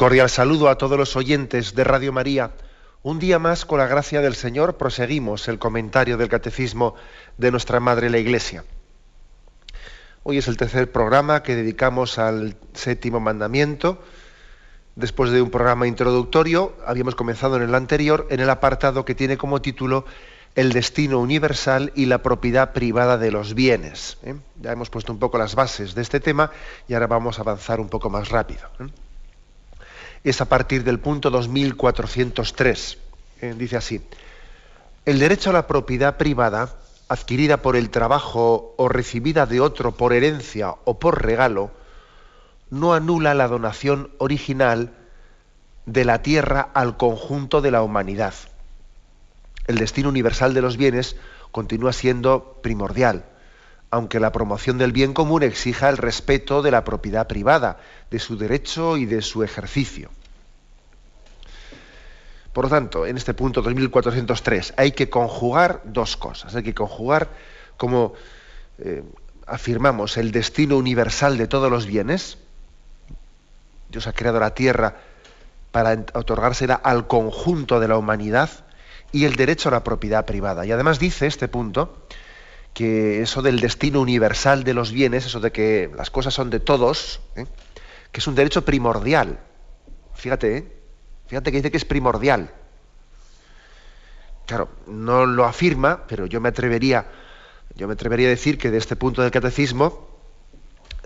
Cordial saludo a todos los oyentes de Radio María. Un día más, con la gracia del Señor, proseguimos el comentario del Catecismo de nuestra Madre la Iglesia. Hoy es el tercer programa que dedicamos al séptimo mandamiento. Después de un programa introductorio, habíamos comenzado en el anterior, en el apartado que tiene como título El destino universal y la propiedad privada de los bienes. ¿eh? Ya hemos puesto un poco las bases de este tema y ahora vamos a avanzar un poco más rápido. ¿eh? Es a partir del punto 2403. Eh, dice así, el derecho a la propiedad privada, adquirida por el trabajo o recibida de otro por herencia o por regalo, no anula la donación original de la tierra al conjunto de la humanidad. El destino universal de los bienes continúa siendo primordial, aunque la promoción del bien común exija el respeto de la propiedad privada, de su derecho y de su ejercicio. Por lo tanto, en este punto 2403 hay que conjugar dos cosas. Hay que conjugar, como eh, afirmamos, el destino universal de todos los bienes. Dios ha creado la tierra para otorgársela al conjunto de la humanidad y el derecho a la propiedad privada. Y además dice este punto que eso del destino universal de los bienes, eso de que las cosas son de todos, ¿eh? que es un derecho primordial. Fíjate, ¿eh? fíjate que dice que es primordial. Claro, no lo afirma, pero yo me atrevería, yo me atrevería a decir que de este punto del catecismo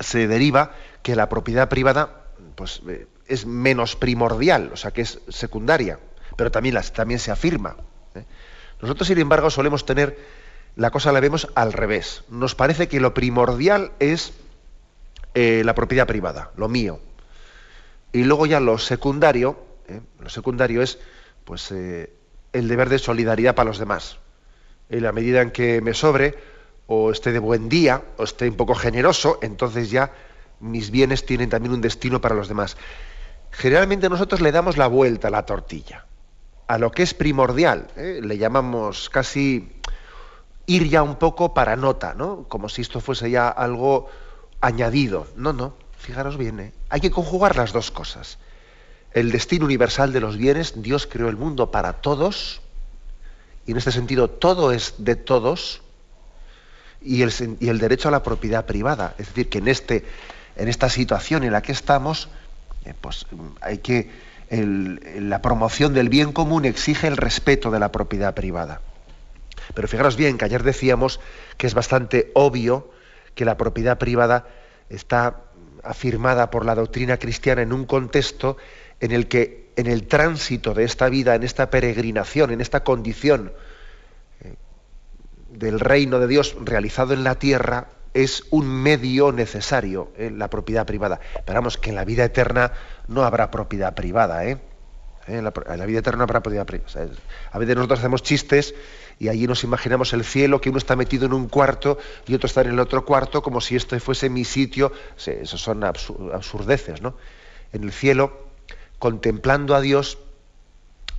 se deriva que la propiedad privada pues, eh, es menos primordial, o sea que es secundaria, pero también, las, también se afirma. ¿eh? Nosotros, sin embargo, solemos tener, la cosa la vemos al revés. Nos parece que lo primordial es eh, la propiedad privada, lo mío. Y luego ya lo secundario, lo secundario es pues el deber de solidaridad para los demás. En la medida en que me sobre, o esté de buen día, o esté un poco generoso, entonces ya mis bienes tienen también un destino para los demás. Generalmente nosotros le damos la vuelta a la tortilla, a lo que es primordial, ¿eh? le llamamos casi ir ya un poco para nota, ¿no? Como si esto fuese ya algo añadido. No, no, fijaros bien, ¿eh? hay que conjugar las dos cosas el destino universal de los bienes, Dios creó el mundo para todos, y en este sentido todo es de todos, y el, derecho a la propiedad privada. Es decir, que en, este, en esta situación en la que estamos, eh, pues hay que, la promoción del bien común exige el respeto de la propiedad privada. Pero fijaros bien que ayer decíamos que es bastante obvio que la propiedad privada está afirmada por la doctrina cristiana en un contexto en el que en el tránsito de esta vida, en esta peregrinación, en esta condición eh, del reino de Dios realizado en la tierra, es un medio necesario en la propiedad privada. Esperamos que en la vida eterna no habrá propiedad privada, ¿eh? En la, vida eterna no habrá propiedad privada. a veces nosotros hacemos chistes y allí nos imaginamos el cielo, que uno está metido en un cuarto y otro está en el otro cuarto, como si este fuese mi sitio. Eso son absurdeces, ¿no? En el cielo contemplando a Dios,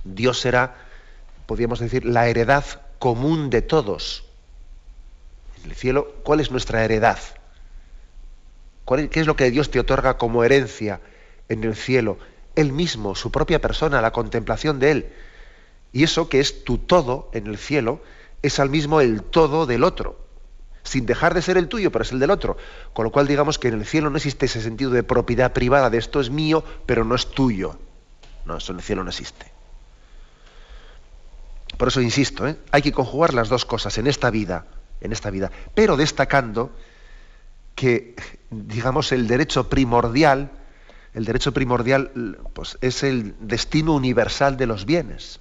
Dios será, podríamos decir, la heredad común de todos. En el cielo, ¿cuál es nuestra heredad? ¿Qué es lo que Dios te otorga como herencia en el cielo? Él mismo, su propia persona, la contemplación de Él. Y eso que es tu todo en el cielo, es al mismo el todo del otro, sin dejar de ser el tuyo, pero es el del otro. Con lo cual digamos que en el cielo no existe ese sentido de propiedad privada, de esto es mío, pero no es tuyo. No, eso en el cielo no existe. Por eso insisto, ¿eh? hay que conjugar las dos cosas en esta vida, en esta vida, pero destacando que, digamos, el derecho primordial, el derecho primordial, pues, es el destino universal de los bienes.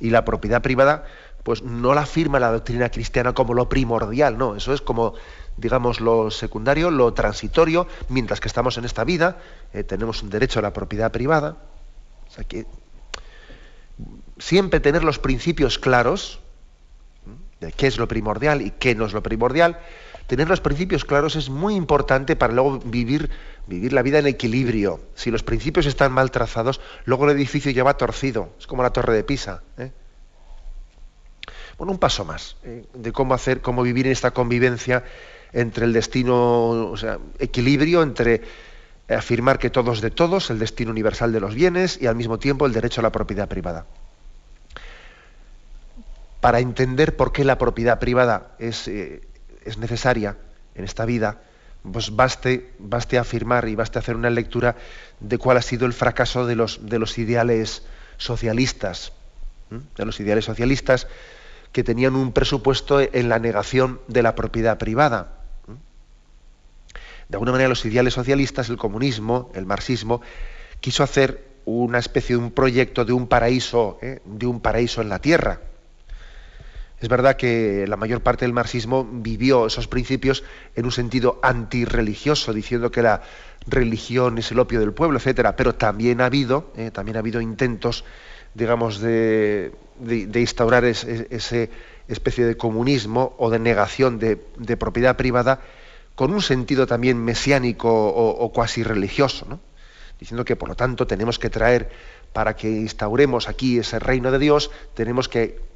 Y la propiedad privada, pues no la afirma la doctrina cristiana como lo primordial, no, eso es como, digamos, lo secundario, lo transitorio, mientras que estamos en esta vida, eh, tenemos un derecho a la propiedad privada. O siempre tener los principios claros de qué es lo primordial y qué no es lo primordial, tener los principios claros es muy importante para luego vivir, vivir la vida en equilibrio. Si los principios están mal trazados, luego el edificio ya va torcido. Es como la torre de Pisa. ¿eh? Bueno, un paso más ¿eh? de cómo hacer, cómo vivir en esta convivencia entre el destino, o sea, equilibrio entre afirmar que todo es de todos, el destino universal de los bienes y al mismo tiempo el derecho a la propiedad privada para entender por qué la propiedad privada es, eh, es necesaria en esta vida, pues baste, baste afirmar y baste hacer una lectura de cuál ha sido el fracaso de los, de los ideales socialistas, de los ideales socialistas que tenían un presupuesto en la negación de la propiedad privada. De alguna manera los ideales socialistas, el comunismo, el marxismo, quiso hacer una especie de un proyecto de un paraíso, ¿eh? de un paraíso en la tierra es verdad que la mayor parte del marxismo vivió esos principios en un sentido antirreligioso, diciendo que la religión es el opio del pueblo, etcétera. Pero también ha habido, eh, también ha habido intentos, digamos, de, instaurar ese especie de comunismo o de negación de, propiedad privada con un sentido también mesiánico o, cuasi religioso, diciendo que por lo tanto tenemos que traer para que instauremos aquí ese reino de Dios, tenemos que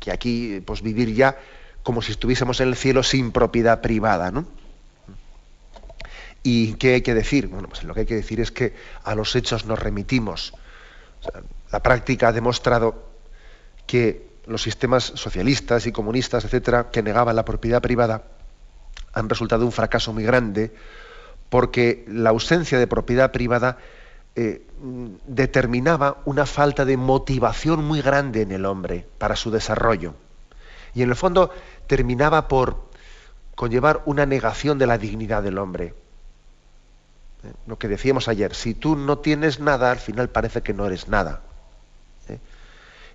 que aquí pues vivir ya como si estuviésemos en el cielo sin propiedad privada, ¿no? ¿Y qué hay que decir? Bueno, pues lo que hay que decir es que a los hechos nos remitimos. la práctica ha demostrado que los sistemas socialistas y comunistas, etcétera, que negaban la propiedad privada, han resultado un fracaso muy grande porque la ausencia de propiedad privada eh, determinaba una falta de motivación muy grande en el hombre para su desarrollo. Y en el fondo terminaba por conllevar una negación de la dignidad del hombre. Eh, lo que decíamos ayer, si tú no tienes nada, al final parece que no eres nada.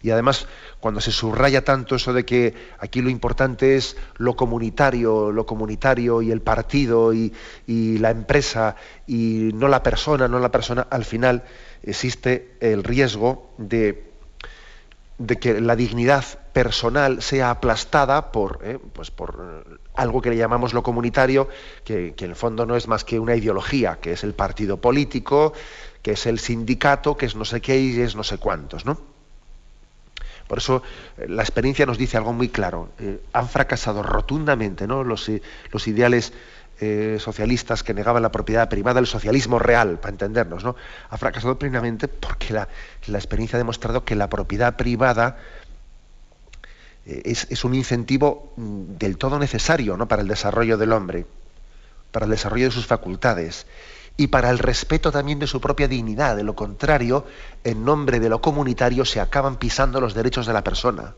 Y además, cuando se subraya tanto eso de que aquí lo importante es lo comunitario, lo comunitario y el partido y, la empresa y no la persona, no la persona, al final existe el riesgo de, que la dignidad personal sea aplastada por, eh, pues por algo que le llamamos lo comunitario, que, que en el fondo no es más que una ideología, que es el partido político, que es el sindicato, que es no sé qué y es no sé cuántos, ¿no? Por eso eh, la experiencia nos dice algo muy claro. Eh, han fracasado rotundamente ¿no? los, eh, ideales socialistas que negaban la propiedad privada, el socialismo real, para entendernos. ¿no? Ha fracasado plenamente porque la, experiencia ha demostrado que la propiedad privada es, es, un incentivo mm, del todo necesario ¿no? para el desarrollo del hombre, para el desarrollo de sus facultades y para el respeto también de su propia dignidad. De lo contrario, en nombre de lo comunitario se acaban pisando los derechos de la persona.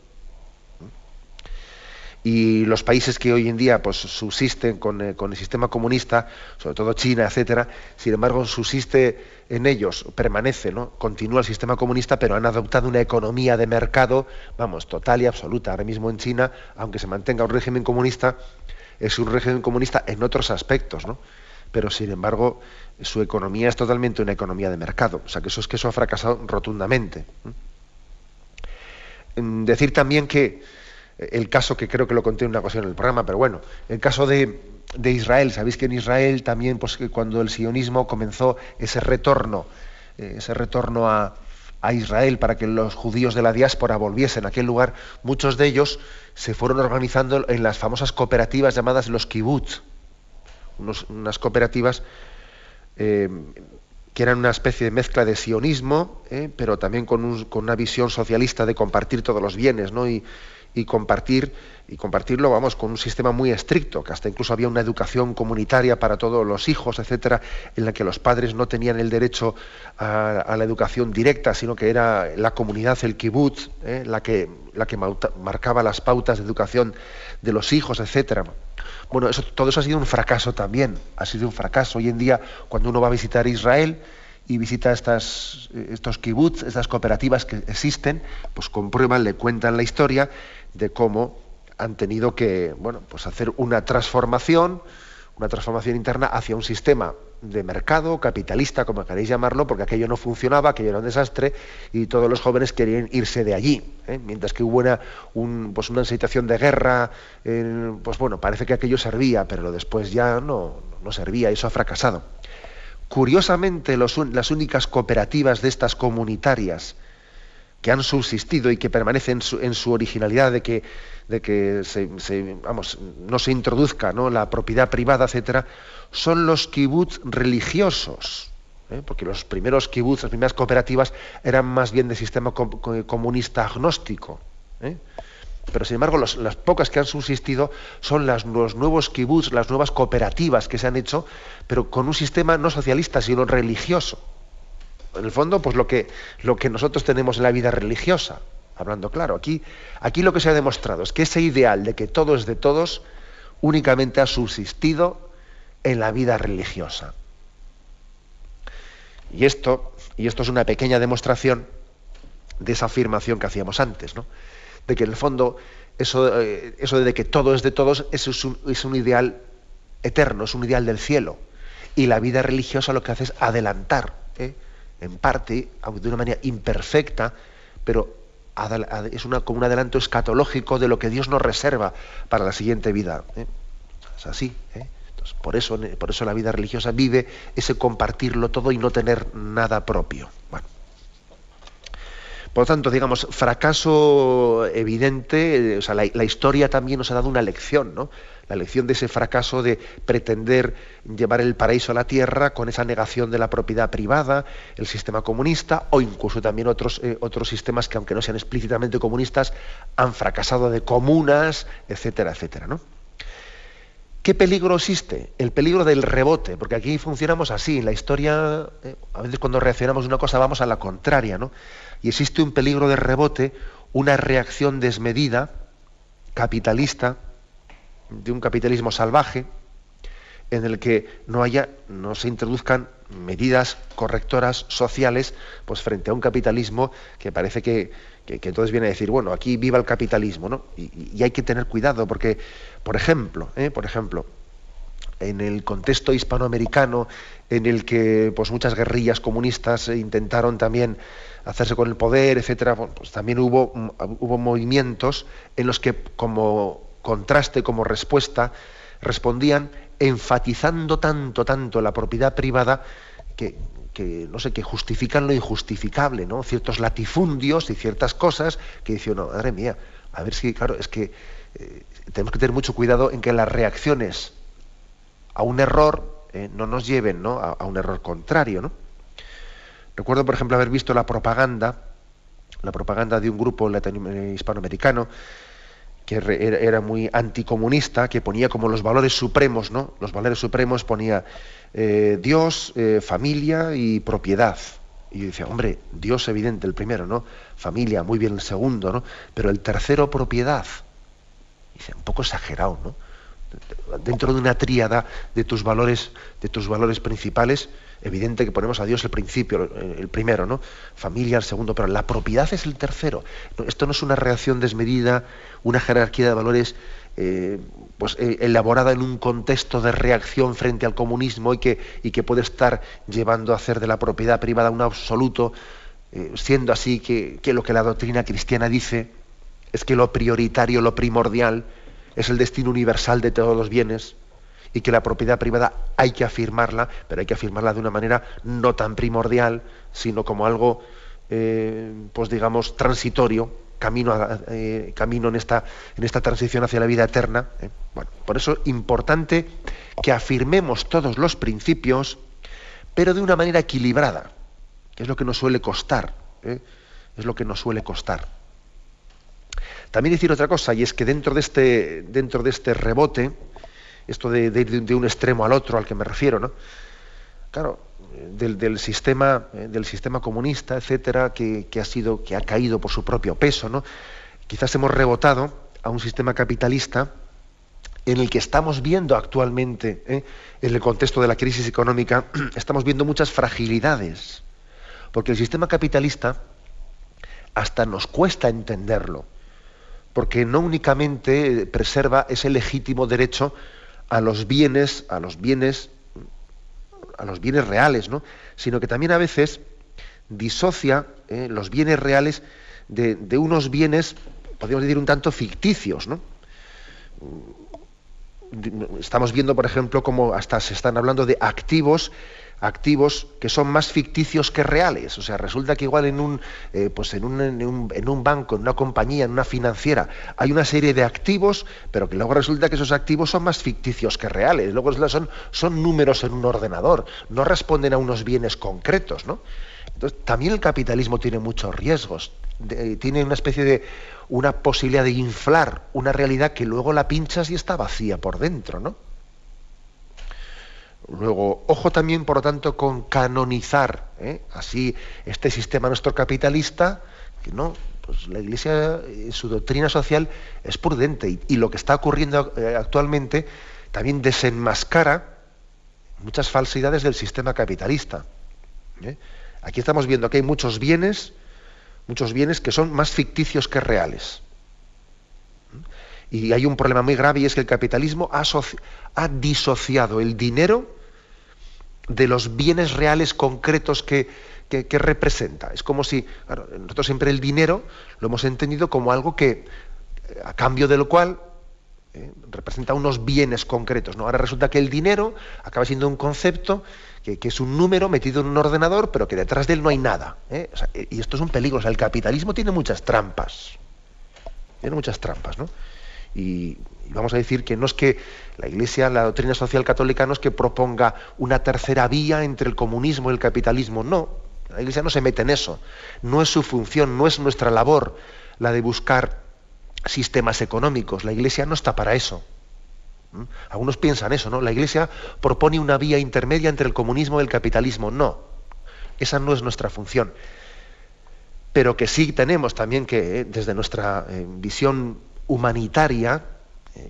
Y los países que hoy en día pues, subsisten con, eh, con el sistema comunista, sobre todo China, etcétera, sin embargo subsiste en ellos, permanece, ¿no? continúa el sistema comunista, pero han adoptado una economía de mercado, vamos, total y absoluta. Ahora mismo en China, aunque se mantenga un régimen comunista, es un régimen comunista en otros aspectos, ¿no? Pero sin embargo su economía es totalmente una economía de mercado. O sea, que eso es que eso ha fracasado rotundamente. Decir también que el caso, que creo que lo conté en una ocasión en el programa, pero bueno, el caso de, Israel, sabéis que en Israel también, pues cuando el sionismo comenzó ese retorno, eh, ese retorno a, Israel para que los judíos de la diáspora volviesen a aquel lugar, muchos de ellos se fueron organizando en las famosas cooperativas llamadas los kibbutz, unas cooperativas eh, que eran una especie de mezcla de sionismo, eh, pero también con, una visión socialista de compartir todos los bienes, ¿no? Compartir y compartirlo, vamos, con un sistema muy estricto, que hasta incluso había una educación comunitaria para todos los hijos, etcétera, en la que los padres no tenían el derecho a, la educación directa, sino que era la comunidad, el kibbutz, eh, la que la que marcaba las pautas de educación de los hijos, etcétera. Bueno, eso, todo eso ha sido un fracaso también, ha sido un fracaso. Hoy en día, cuando uno va a visitar Israel y visita estas, estos kibbutz, estas cooperativas que existen, pues comprueban, le cuentan la historia de cómo han tenido que bueno, pues hacer una transformación, una transformación interna hacia un sistema de mercado, capitalista, como queréis llamarlo, porque aquello no funcionaba, aquello era un desastre y todos los jóvenes querían irse de allí. ¿eh? Mientras que hubo una, pues una situación de guerra, pues bueno, parece que aquello servía, pero después ya no, no servía, eso ha fracasado. Curiosamente, las únicas cooperativas de estas comunitarias que han subsistido y que permanecen en su, originalidad de que, de que vamos, no se introduzca ¿no? la propiedad privada, etcétera, son los kibbutz religiosos. ¿eh? Porque los primeros kibbutz, las primeras cooperativas, eran más bien de sistema comunista agnóstico. ¿eh? Pero sin embargo, las pocas que han subsistido son los nuevos kibbutz, las nuevas cooperativas que se han hecho, pero con un sistema no socialista, sino religioso. En el fondo, pues lo que, nosotros tenemos en la vida religiosa, hablando claro. Aquí, aquí lo que se ha demostrado es que ese ideal de que todo es de todos únicamente ha subsistido en la vida religiosa. Y esto, es una pequeña demostración de esa afirmación que hacíamos antes, ¿no? de que en el fondo eso, eh, de que todo es de todos es, un, es un ideal eterno, es un ideal del cielo. Y la vida religiosa lo que hace es adelantar, ¿eh? En parte, de una manera imperfecta, pero es una, como un adelanto escatológico de lo que Dios nos reserva para la siguiente vida. ¿eh? Es así. Entonces, por, eso, por eso la vida religiosa vive ese compartirlo todo y no tener nada propio. Bueno. Por lo tanto, digamos, fracaso evidente, o sea, la, historia también nos ha dado una lección, ¿no? La lección de ese fracaso de pretender llevar el paraíso a la tierra con esa negación de la propiedad privada, el sistema comunista, o incluso también otros, eh, otros sistemas que, aunque no sean explícitamente comunistas, han fracasado de comunas, etcétera, etcétera, ¿no? ¿Qué peligro existe? El peligro del rebote, porque aquí funcionamos así. En la historia, eh, a veces cuando reaccionamos una cosa vamos a la contraria, ¿no? Y existe un peligro de rebote, una reacción desmedida, capitalista, de un capitalismo salvaje, en el que no se introduzcan medidas correctoras sociales, pues frente a un capitalismo que parece que, entonces viene a decir, bueno, aquí viva el capitalismo, ¿no? Y, hay que tener cuidado, porque, por ejemplo, ¿eh? por ejemplo, en el contexto hispanoamericano, en el que pues muchas guerrillas comunistas intentaron también hacerse con el poder, etcétera, pues también hubo, mm, hubo movimientos en los que como contraste, como respuesta, respondían enfatizando tanto, tanto la propiedad privada que, no sé, que justifican lo injustificable, ¿no? Ciertos latifundios y ciertas cosas que dicen, no, madre mía, a ver si, claro, es que eh, tenemos que tener mucho cuidado en que las reacciones a un error eh, no nos lleven ¿no? A, un error contrario, ¿no? Recuerdo, por ejemplo, haber visto la propaganda, la propaganda de un grupo hispanoamericano que era muy anticomunista, que ponía como los valores supremos, ¿no? Los valores supremos ponía eh, Dios, eh, familia y propiedad. Y yo decía, hombre, Dios evidente el primero, ¿no? Familia, muy bien el segundo, ¿no? Pero el tercero, propiedad. Y dice, un poco exagerado, ¿no? Dentro de una tríada de tus valores, de tus valores principales, evidente que ponemos a Dios el principio, el primero, ¿no? Familia el segundo, pero la propiedad es el tercero. Esto no es una reacción desmedida, una jerarquía de valores eh, pues, eh, elaborada en un contexto de reacción frente al comunismo y que, y que puede estar llevando a hacer de la propiedad privada un absoluto, eh, siendo así que, que lo que la doctrina cristiana dice es que lo prioritario, lo primordial, es el destino universal de todos los bienes y que la propiedad privada hay que afirmarla, pero hay que afirmarla de una manera no tan primordial, sino como algo, eh, pues digamos, transitorio, camino, eh, camino en, esta, en esta transición hacia la vida eterna. ¿eh? Bueno, por eso es importante que afirmemos todos los principios, pero de una manera equilibrada, que es lo que nos suele costar, es lo que nos suele costar. También decir otra cosa, y es que dentro de este, dentro de este rebote, esto de, ir de, un extremo al otro al que me refiero, ¿no? Claro, del, sistema, eh, del sistema comunista, etcétera, que, ha sido, que ha caído por su propio peso, ¿no? Quizás hemos rebotado a un sistema capitalista en el que estamos viendo actualmente, ¿eh? en el contexto de la crisis económica, estamos viendo muchas fragilidades. Porque el sistema capitalista hasta nos cuesta entenderlo, porque no únicamente preserva ese legítimo derecho a los bienes, a los bienes, a los bienes reales, ¿no? sino que también a veces disocia eh, los bienes reales de, unos bienes, podríamos decir, un tanto ficticios. ¿no? Estamos viendo, por ejemplo, cómo hasta se están hablando de activos activos que son más ficticios que reales. O sea, resulta que igual en un, eh, pues en un, en, un, en un, banco, en una compañía, en una financiera, hay una serie de activos, pero que luego resulta que esos activos son más ficticios que reales. Luego son, son números en un ordenador, no responden a unos bienes concretos. ¿no? Entonces, también el capitalismo tiene muchos riesgos. De, tiene una especie de una posibilidad de inflar una realidad que luego la pinchas y está vacía por dentro, ¿no? Luego, ojo también, por lo tanto, con canonizar ¿eh? así este sistema nuestro capitalista, que no, pues la Iglesia en su doctrina social es prudente y, lo que está ocurriendo eh, actualmente también desenmascara muchas falsidades del sistema capitalista. ¿eh? Aquí estamos viendo que hay muchos bienes, muchos bienes que son más ficticios que reales. Y hay un problema muy grave y es que el capitalismo ha disociado el dinero de los bienes reales concretos que, que, representa. Es como si, nosotros siempre el dinero lo hemos entendido como algo que, a cambio de lo cual, eh, representa unos bienes concretos. ¿no? Ahora resulta que el dinero acaba siendo un concepto que, que, es un número metido en un ordenador, pero que detrás de él no hay nada. ¿eh? Y esto es un peligro. El capitalismo tiene muchas trampas. Tiene muchas trampas, ¿no? Y, y vamos a decir que no es que la Iglesia, la doctrina social católica, no es que proponga una tercera vía entre el comunismo y el capitalismo, no. La Iglesia no se mete en eso. No es su función, no es nuestra labor la de buscar sistemas económicos. La Iglesia no está para eso. ¿Mm? Algunos piensan eso, ¿no? La Iglesia propone una vía intermedia entre el comunismo y el capitalismo. No, esa no es nuestra función. Pero que sí tenemos también que, eh, desde nuestra eh, visión humanitaria,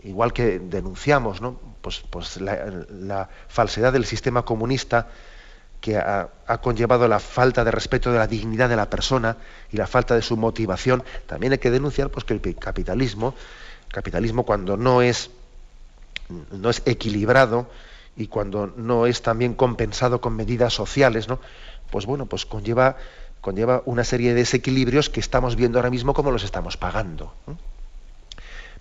igual que denunciamos pues, pues la, falsedad del sistema comunista que ha, conllevado la falta de respeto de la dignidad de la persona y la falta de su motivación, también hay que denunciar pues, que el capitalismo, capitalismo cuando no es, no es equilibrado y cuando no es también compensado con medidas sociales, pues bueno, pues conlleva, conlleva una serie de desequilibrios que estamos viendo ahora mismo como los estamos pagando.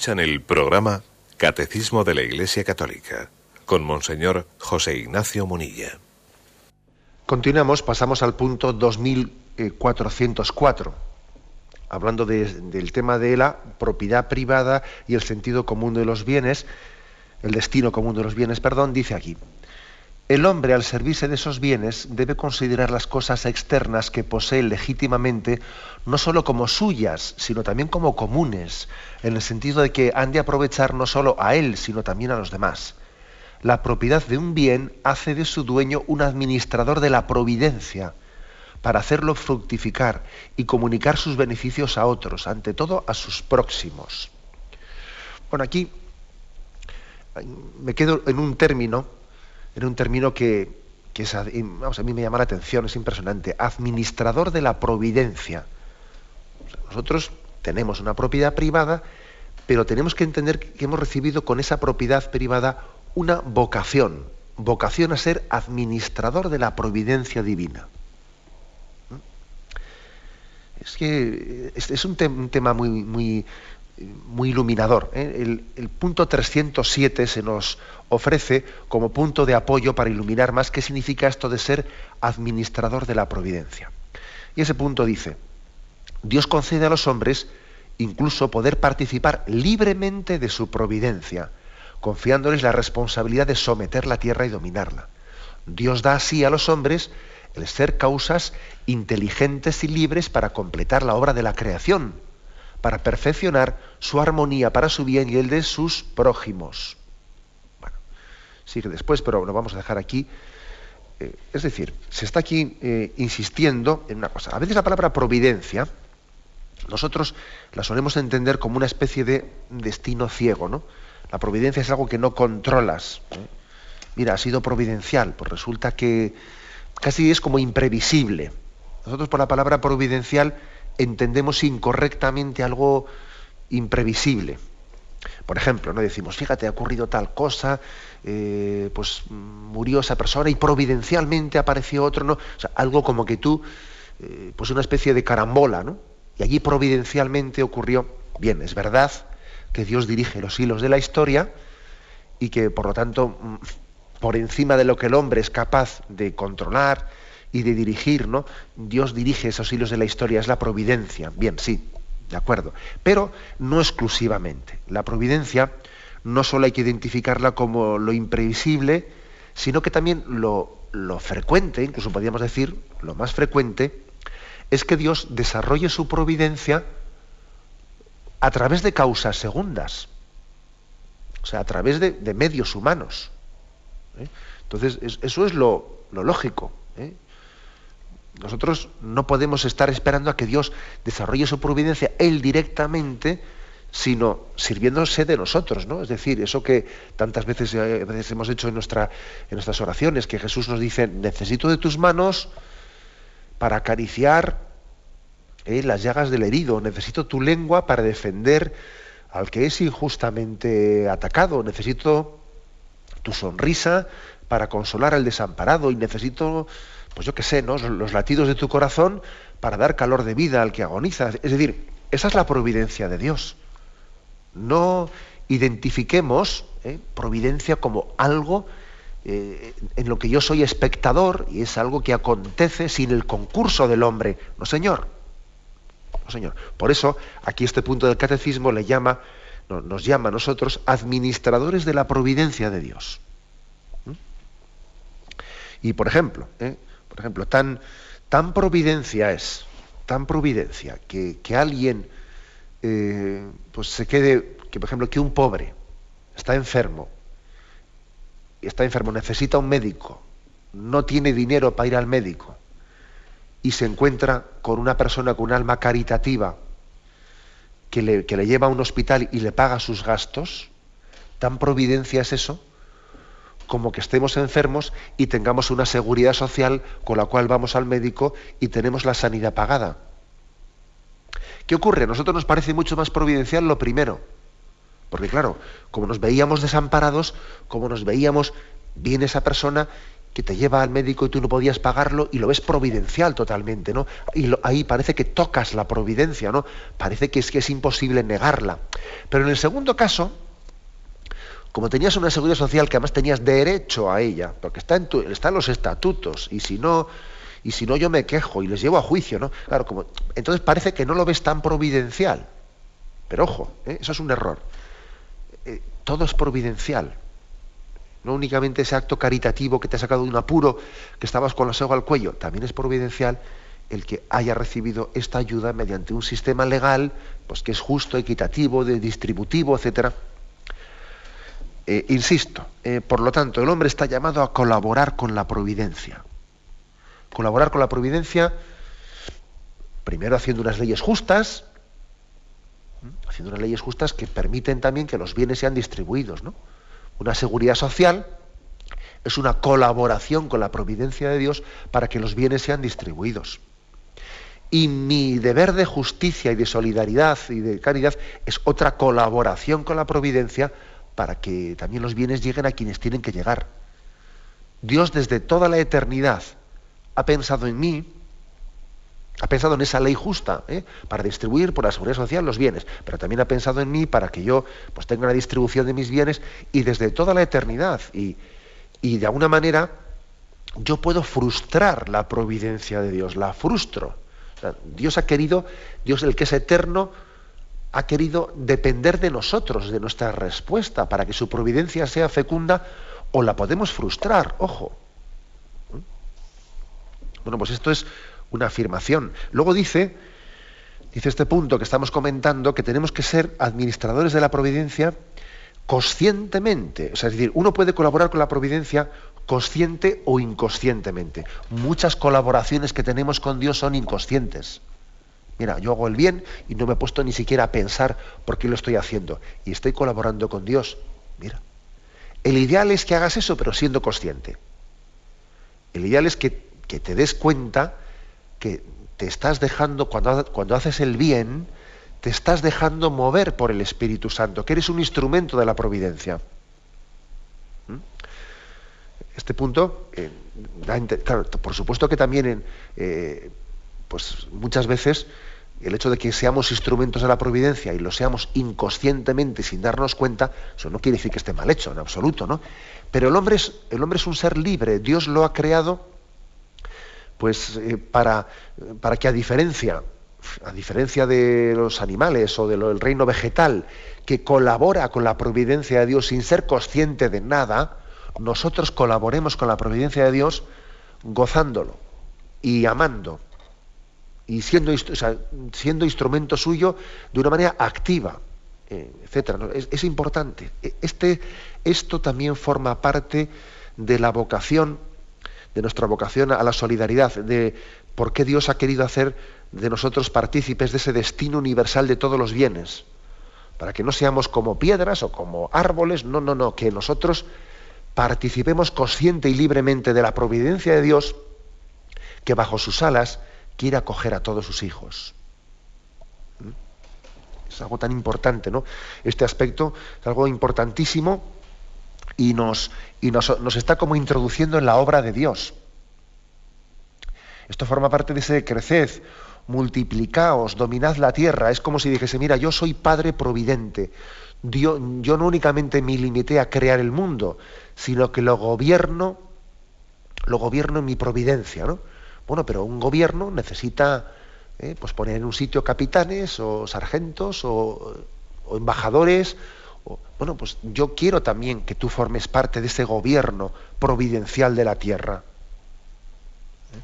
Escuchan el programa Catecismo de la Iglesia Católica con Monseñor José Ignacio Munilla. Continuamos, pasamos al punto 2404, hablando de, del tema de la propiedad privada y el sentido común de los bienes, el destino común de los bienes, perdón, dice aquí. El hombre, al servirse de esos bienes, debe considerar las cosas externas que posee legítimamente no sólo como suyas, sino también como comunes, en el sentido de que han de aprovechar no sólo a él, sino también a los demás. La propiedad de un bien hace de su dueño un administrador de la providencia, para hacerlo fructificar y comunicar sus beneficios a otros, ante todo a sus próximos. Bueno, aquí me quedo en un término, en un término que, a mí me llama la atención, es impresionante, administrador de la providencia. nosotros tenemos una propiedad privada, pero tenemos que entender que hemos recibido con esa propiedad privada una vocación, vocación a ser administrador de la providencia divina. Es que es, un, tema muy, muy, muy iluminador. ¿eh? El, punto 307 se nos ofrece como punto de apoyo para iluminar más qué significa esto de ser administrador de la providencia. Y ese punto dice, Dios concede a los hombres incluso poder participar libremente de su providencia, confiándoles la responsabilidad de someter la tierra y dominarla. Dios da así a los hombres el ser causas inteligentes y libres para completar la obra de la creación, para perfeccionar su armonía para su bien y el de sus prójimos. Bueno, sigue después, pero lo vamos a dejar aquí. Eh, es decir, se está aquí eh, insistiendo en una cosa. A veces la palabra providencia, nosotros la solemos entender como una especie de destino ciego, ¿no? La providencia es algo que no controlas. ¿eh? Mira, ha sido providencial, pues resulta que casi es como imprevisible. Nosotros por la palabra providencial entendemos incorrectamente algo imprevisible. Por ejemplo, no decimos, fíjate, ha ocurrido tal cosa, eh, pues murió esa persona y providencialmente apareció otro, ¿no? O sea, algo como que tú, eh, pues una especie de carambola, ¿no? Y allí providencialmente ocurrió. Bien, es verdad que Dios dirige los hilos de la historia y que por lo tanto mm, por encima de lo que el hombre es capaz de controlar y de dirigir, ¿no? Dios dirige esos hilos de la historia, es la providencia. Bien, sí, de acuerdo. Pero no exclusivamente. La providencia no solo hay que identificarla como lo imprevisible, sino que también lo, lo frecuente, incluso podríamos decir lo más frecuente, es que Dios desarrolle su providencia a través de causas segundas, o sea, a través de, de medios humanos. ¿eh? Entonces, eso es lo, lógico. ¿eh? Nosotros no podemos estar esperando a que Dios desarrolle su providencia Él directamente, sino sirviéndose de nosotros, ¿no? Es decir, eso que tantas veces, eh, hemos hecho en, nuestra, en nuestras oraciones, que Jesús nos dice, necesito de tus manos para acariciar las llagas del herido, necesito tu lengua para defender al que es injustamente atacado, necesito tu sonrisa para consolar al desamparado. Y necesito, pues yo qué sé, ¿no? los latidos de tu corazón para dar calor de vida al que agoniza. Es decir, esa es la providencia de Dios. No identifiquemos ¿eh? providencia como algo eh, en lo que yo soy espectador y es algo que acontece sin el concurso del hombre. No, señor. No, señor. Por eso, aquí este punto del catecismo le llama nos llama a nosotros administradores de la providencia de Dios. ¿Mm? Y por ejemplo, ¿eh? Por ejemplo, tan, tan providencia es, tan providencia, que, alguien eh, pues se quede, que por ejemplo, que un pobre está enfermo, está enfermo, necesita un médico, no tiene dinero para ir al médico, y se encuentra con una persona con un alma caritativa, que le, lleva a un hospital y le paga sus gastos, tan providencia es eso como que estemos enfermos y tengamos una seguridad social con la cual vamos al médico y tenemos la sanidad pagada. ¿Qué ocurre? A nosotros nos parece mucho más providencial lo primero. Porque claro, como nos veíamos desamparados, como nos veíamos bien esa persona que te lleva al médico y tú no podías pagarlo y lo ves providencial totalmente, ¿no? Y ahí parece que tocas la providencia, ¿no? Parece que es que es imposible negarla. Pero en el segundo caso, como tenías una seguridad social que además tenías derecho a ella, porque está en, los estatutos, y si no, y si no yo me quejo y les llevo a juicio, ¿no? Claro, como, entonces parece que no lo ves tan providencial. Pero ojo, ¿eh? eso es un error. Eh, todo es providencial. No únicamente ese acto caritativo que te ha sacado de un apuro, que estabas con la soga al cuello, también es providencial el que haya recibido esta ayuda mediante un sistema legal, pues que es justo, equitativo, de distributivo, etcétera. Eh, insisto, eh, por lo tanto, el hombre está llamado a colaborar con la providencia, Colaborar con la providencia, primero haciendo unas leyes justas, haciendo unas leyes justas que permiten también que los bienes sean distribuidos. ¿no? Una seguridad social es una colaboración con la providencia de Dios para que los bienes sean distribuidos. Y mi deber de justicia y de solidaridad y de caridad es otra colaboración con la providencia para que también los bienes lleguen a quienes tienen que llegar. Dios desde toda la eternidad ha pensado en mí, ha pensado en esa ley justa ¿eh? para distribuir por la seguridad social los bienes, pero también ha pensado en mí para que yo pues, tenga la distribución de mis bienes y desde toda la eternidad. Y, y de alguna manera yo puedo frustrar la providencia de Dios, la frustro. Dios ha querido, Dios el que es eterno, ha querido depender de nosotros, de nuestra respuesta, para que su providencia sea fecunda o la podemos frustrar, ojo. Bueno, pues esto es una afirmación. Luego dice, dice este punto que estamos comentando, que tenemos que ser administradores de la providencia conscientemente. O sea, es decir, uno puede colaborar con la providencia consciente o inconscientemente. Muchas colaboraciones que tenemos con Dios son inconscientes. Mira, yo hago el bien y no me he puesto ni siquiera a pensar por qué lo estoy haciendo. Y estoy colaborando con Dios. Mira. El ideal es que hagas eso, pero siendo consciente. El ideal es que, te des cuenta que te estás dejando, cuando, cuando haces el bien, te estás dejando mover por el Espíritu Santo, que eres un instrumento de la providencia. ¿Mm? Este punto, eh, por supuesto que también eh, pues muchas veces el hecho de que seamos instrumentos de la providencia y lo seamos inconscientemente sin darnos cuenta, eso no quiere decir que esté mal hecho, en absoluto, ¿no? Pero el hombre es, el hombre es un ser libre, Dios lo ha creado pues eh, para, para que a diferencia, a diferencia de los animales o del reino vegetal, que colabora con la providencia de Dios sin ser consciente de nada, nosotros colaboremos con la providencia de Dios gozándolo y amando y siendo, siendo instrumento suyo de una manera activa, eh, etcétera. Es, importante. E, este, esto también forma parte de la vocación, de nuestra vocación a la solidaridad, de por qué Dios ha querido hacer de nosotros partícipes de ese destino universal de todos los bienes. Para que no seamos como piedras o como árboles, no, no, no, que nosotros participemos consciente y libremente de la providencia de Dios, que bajo sus alas quiere acoger a todos sus hijos. ¿Mm? Es algo tan importante, ¿no? Este aspecto es algo importantísimo y nos, y nos, está como introduciendo en la obra de Dios. Esto forma parte de ese creced, multiplicaos, dominad la tierra. Es como si dijese, mira, yo soy Padre Providente. yo no únicamente me limité a crear el mundo, sino que lo gobierno, lo gobierno en mi providencia, ¿no? Bueno, pero un gobierno necesita eh, pues poner en un sitio capitanes o sargentos o, embajadores. bueno, pues yo quiero también que tú formes parte de ese gobierno providencial de la tierra. ¿Eh?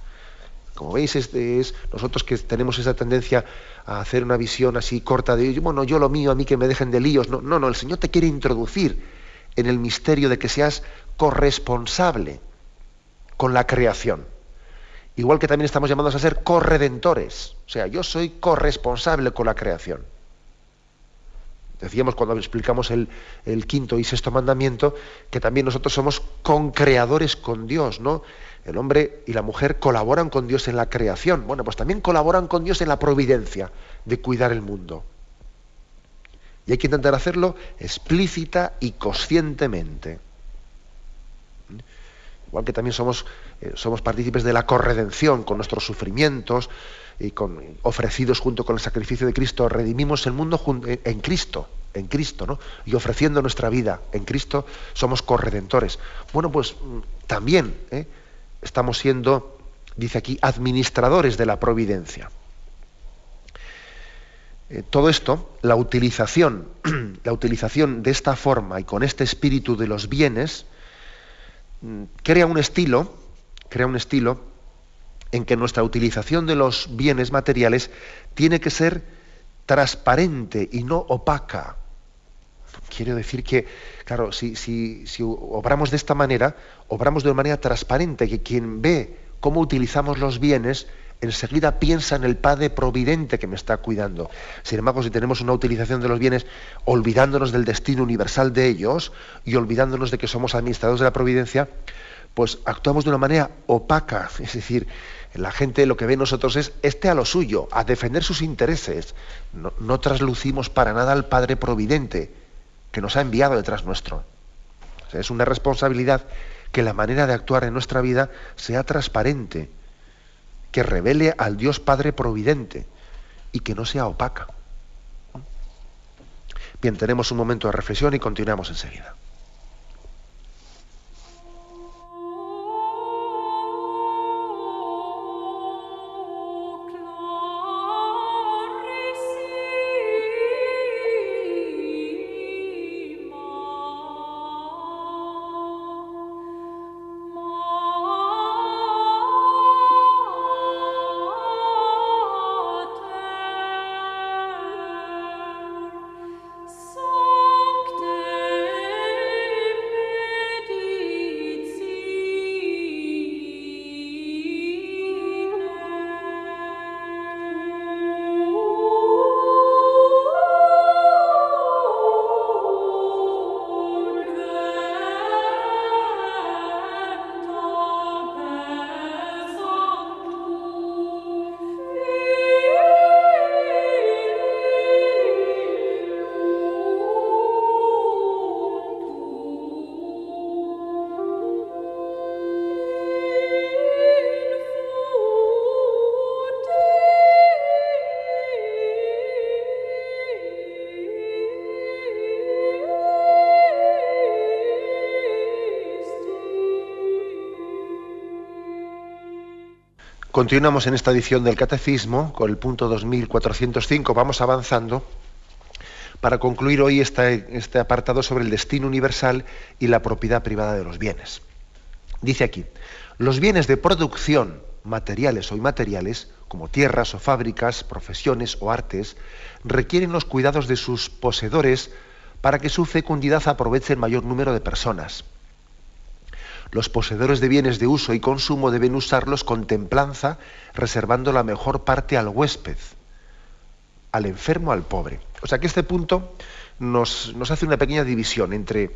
Como veis, este es, nosotros que tenemos esa tendencia a hacer una visión así corta de, bueno, yo lo mío, a mí que me dejen de líos. No, no, no, el Señor te quiere introducir en el misterio de que seas corresponsable con la creación. Igual que también estamos llamados a ser corredentores. O sea, yo soy corresponsable con la creación. Decíamos cuando explicamos el, quinto y sexto mandamiento que también nosotros somos concreadores con Dios, ¿no? El hombre y la mujer colaboran con Dios en la creación. Bueno, pues también colaboran con Dios en la providencia de cuidar el mundo. Y hay que intentar hacerlo explícita y conscientemente. Igual que también somos, eh, somos partícipes de la corredención con nuestros sufrimientos y con, ofrecidos junto con el sacrificio de Cristo, redimimos el mundo en Cristo, en Cristo, ¿no? Y ofreciendo nuestra vida en Cristo, somos corredentores. Bueno, pues mm, también ¿eh? estamos siendo, dice aquí, administradores de la providencia. Eh, todo esto, la utilización, la utilización de esta forma y con este espíritu de los bienes, crea un estilo, crea un estilo en que nuestra utilización de los bienes materiales tiene que ser transparente y no opaca. Quiero decir que, claro, si, si, obramos de esta manera, obramos de una manera transparente, que quien ve cómo utilizamos los bienes, enseguida piensa en el Padre Providente que me está cuidando. Sin embargo, si tenemos una utilización de los bienes olvidándonos del destino universal de ellos y olvidándonos de que somos administradores de la providencia, pues actuamos de una manera opaca. Es decir, la gente lo que ve en nosotros es este a lo suyo, a defender sus intereses. No, no traslucimos para nada al Padre Providente que nos ha enviado detrás nuestro. es una responsabilidad que la manera de actuar en nuestra vida sea transparente, que revele al Dios Padre Providente y que no sea opaca. Bien, tenemos un momento de reflexión y continuamos enseguida. Continuamos en esta edición del Catecismo con el punto 2405. Vamos avanzando para concluir hoy este apartado sobre el destino universal y la propiedad privada de los bienes. Dice aquí, los bienes de producción, materiales o inmateriales, como tierras o fábricas, profesiones o artes, requieren los cuidados de sus poseedores para que su fecundidad aproveche el mayor número de personas. Los poseedores de bienes de uso y consumo deben usarlos con templanza, reservando la mejor parte al huésped, al enfermo, al pobre. O sea que este punto nos, hace una pequeña división entre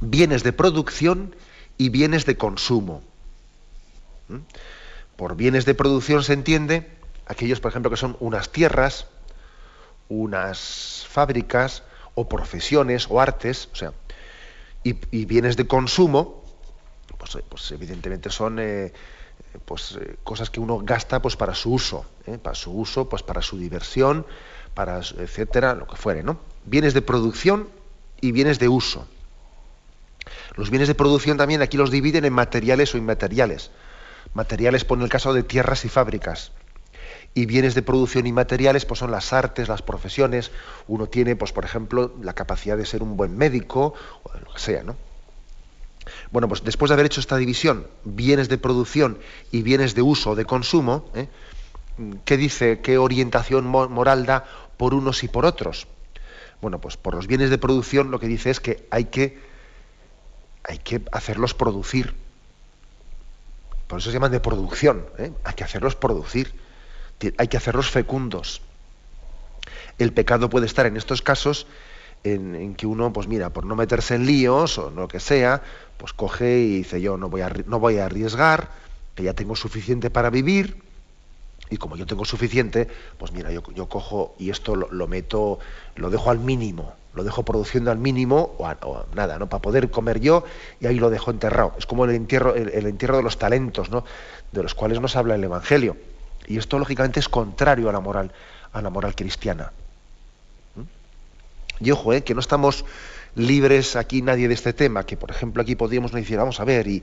bienes de producción y bienes de consumo. ¿Mm? Por bienes de producción se entiende aquellos, por ejemplo, que son unas tierras, unas fábricas o profesiones o artes, o sea, y, y bienes de consumo pues, eh, pues, evidentemente son eh, pues, eh, cosas que uno gasta pues, para su uso, para su uso, pues para su diversión, para etcétera, lo que fuere, ¿no? Bienes de producción y bienes de uso. Los bienes de producción también aquí los dividen en materiales o inmateriales. Materiales pone el caso de tierras y fábricas. Y bienes de producción inmateriales pues son las artes, las profesiones. Uno tiene, pues, por ejemplo, la capacidad de ser un buen médico, o lo que sea, ¿no? Bueno, pues después de haber hecho esta división, bienes de producción y bienes de uso de consumo, ¿eh? ¿qué dice, qué orientación moral da por unos y por otros? Bueno, pues por los bienes de producción lo que dice es que hay que, hay que hacerlos producir. Por eso se llaman de producción, ¿eh? hay que hacerlos producir, hay que hacerlos fecundos. El pecado puede estar en estos casos en, que uno, pues mira, por no meterse en líos o lo que sea, pues coge y dice yo no voy a, no voy a arriesgar, que ya tengo suficiente para vivir, y como yo tengo suficiente, pues mira, yo, yo cojo y esto lo, meto, lo dejo al mínimo, lo dejo produciendo al mínimo o, nada, ¿no? Para poder comer yo y ahí lo dejo enterrado. Es como el entierro, el, entierro de los talentos, ¿no? De los cuales nos habla el Evangelio. Y esto lógicamente es contrario a la moral, a la moral cristiana. Y ojo, ¿eh? que no estamos libres aquí nadie de este tema, que por ejemplo aquí podríamos decir, vamos a ver, y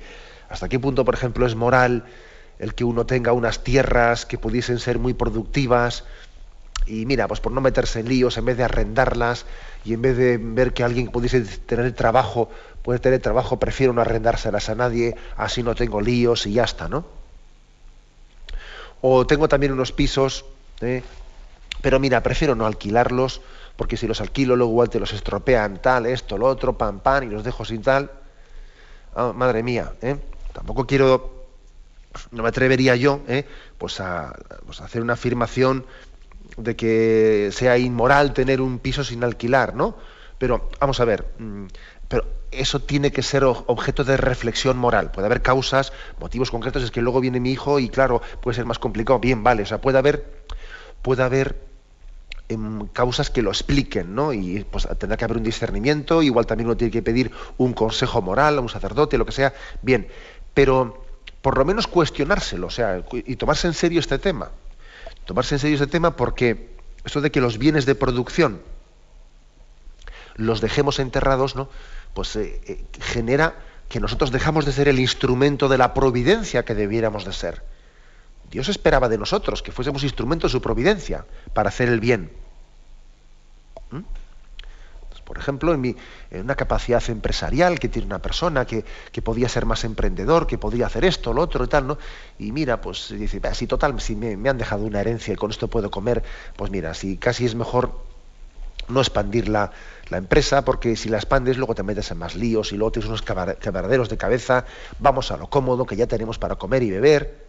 hasta qué punto, por ejemplo, es moral el que uno tenga unas tierras que pudiesen ser muy productivas y mira, pues por no meterse en líos, en vez de arrendarlas y en vez de ver que alguien pudiese tener trabajo, puede tener trabajo, prefiero no arrendárselas a nadie, así no tengo líos y ya está, ¿no? O tengo también unos pisos, ¿eh? pero mira, prefiero no alquilarlos porque si los alquilo luego igual te los estropean tal, esto, lo otro, pan, pan, y los dejo sin tal. Ah, madre mía, ¿eh? tampoco quiero no me atrevería yo ¿eh? pues, a, pues a hacer una afirmación de que sea inmoral tener un piso sin alquilar, ¿no? Pero vamos a ver, mm, pero eso tiene que ser objeto de reflexión moral. Puede haber causas, motivos concretos, es que luego viene mi hijo y claro, puede ser más complicado. Bien, vale, o sea, puede haber, puede haber em, causas que lo expliquen, ¿no? Y pues tendrá que haber un discernimiento, igual también uno tiene que pedir un consejo moral a un sacerdote, lo que sea. Bien, pero por lo menos cuestionárselo, o sea, y tomarse en serio este tema. Tomarse en serio este tema porque eso de que los bienes de producción los dejemos enterrados, ¿no? Pues eh, eh, genera que nosotros dejamos de ser el instrumento de la providencia que debiéramos de ser. Dios esperaba de nosotros que fuésemos instrumentos de su providencia para hacer el bien. ¿Mm? Pues, por ejemplo, en, una capacidad empresarial que tiene una persona que, podía ser más emprendedor, que podía hacer esto, lo otro y tal, ¿no? Y mira, pues dice, si total, si me, han dejado una herencia y con esto puedo comer, pues mira, si casi es mejor no expandir la, empresa, porque si la expandes luego te metes en más líos y luego tienes unos quebraderos de cabeza, vamos a lo cómodo que ya tenemos para comer y beber.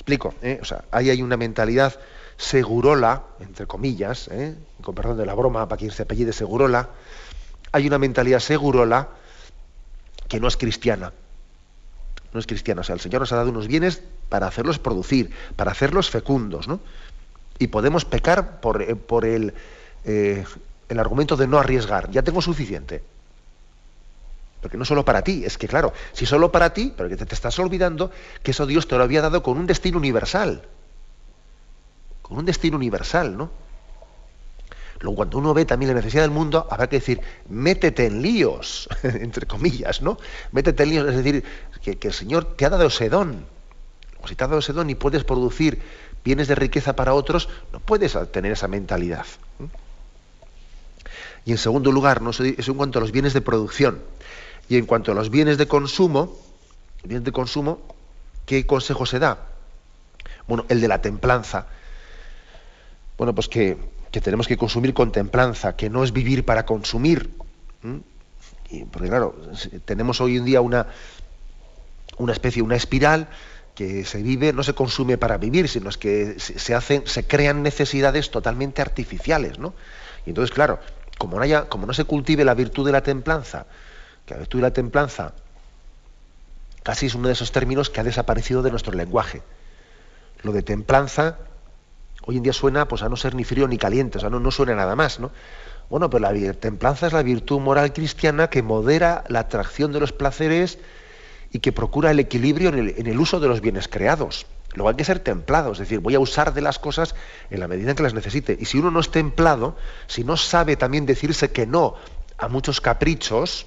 Explico, ¿eh? o sea, ahí hay una mentalidad segurola, entre comillas, ¿eh? con perdón de la broma para quien se apellide segurola, hay una mentalidad segurola que no es cristiana. No es cristiana. O sea, el Señor nos ha dado unos bienes para hacerlos producir, para hacerlos fecundos, ¿no? y podemos pecar por, eh, por el, eh, el argumento de no arriesgar. Ya tengo suficiente. Porque no solo para ti, es que claro, si solo para ti, pero que te, estás olvidando que eso Dios te lo había dado con un destino universal. Con un destino universal, ¿no? Luego, cuando uno ve también la necesidad del mundo, habrá que decir, métete en líos, entre comillas, ¿no? Métete en líos, es decir, que, el Señor te ha dado sedón. O si te ha dado sedón y puedes producir bienes de riqueza para otros, no puedes tener esa mentalidad. Y en segundo lugar, no, es en cuanto a los bienes de producción. Y en cuanto a los bienes de consumo, bienes de consumo, ¿qué consejo se da? Bueno, el de la templanza. Bueno, pues que, tenemos que consumir con templanza, que no es vivir para consumir. Y, porque claro, tenemos hoy en día una, una especie, una espiral que se vive no se consume para vivir, sino es que se, hacen, se crean necesidades totalmente artificiales, ¿no? Y entonces, claro, como no se cultive la virtud de la templanza, la virtud de la templanza casi es uno de esos términos que ha desaparecido de nuestro lenguaje. Lo de templanza hoy en día suena pues a no ser ni frío ni caliente, o sea, no, no suena nada más, ¿no? Bueno, pero la templanza es la virtud moral cristiana que modera la atracción de los placeres y que procura el equilibrio en el, uso de los bienes creados. Luego hay que ser templado, es decir, voy a usar de las cosas en la medida en que las necesite. Y si uno no es templado, si no sabe también decirse que no a muchos caprichos,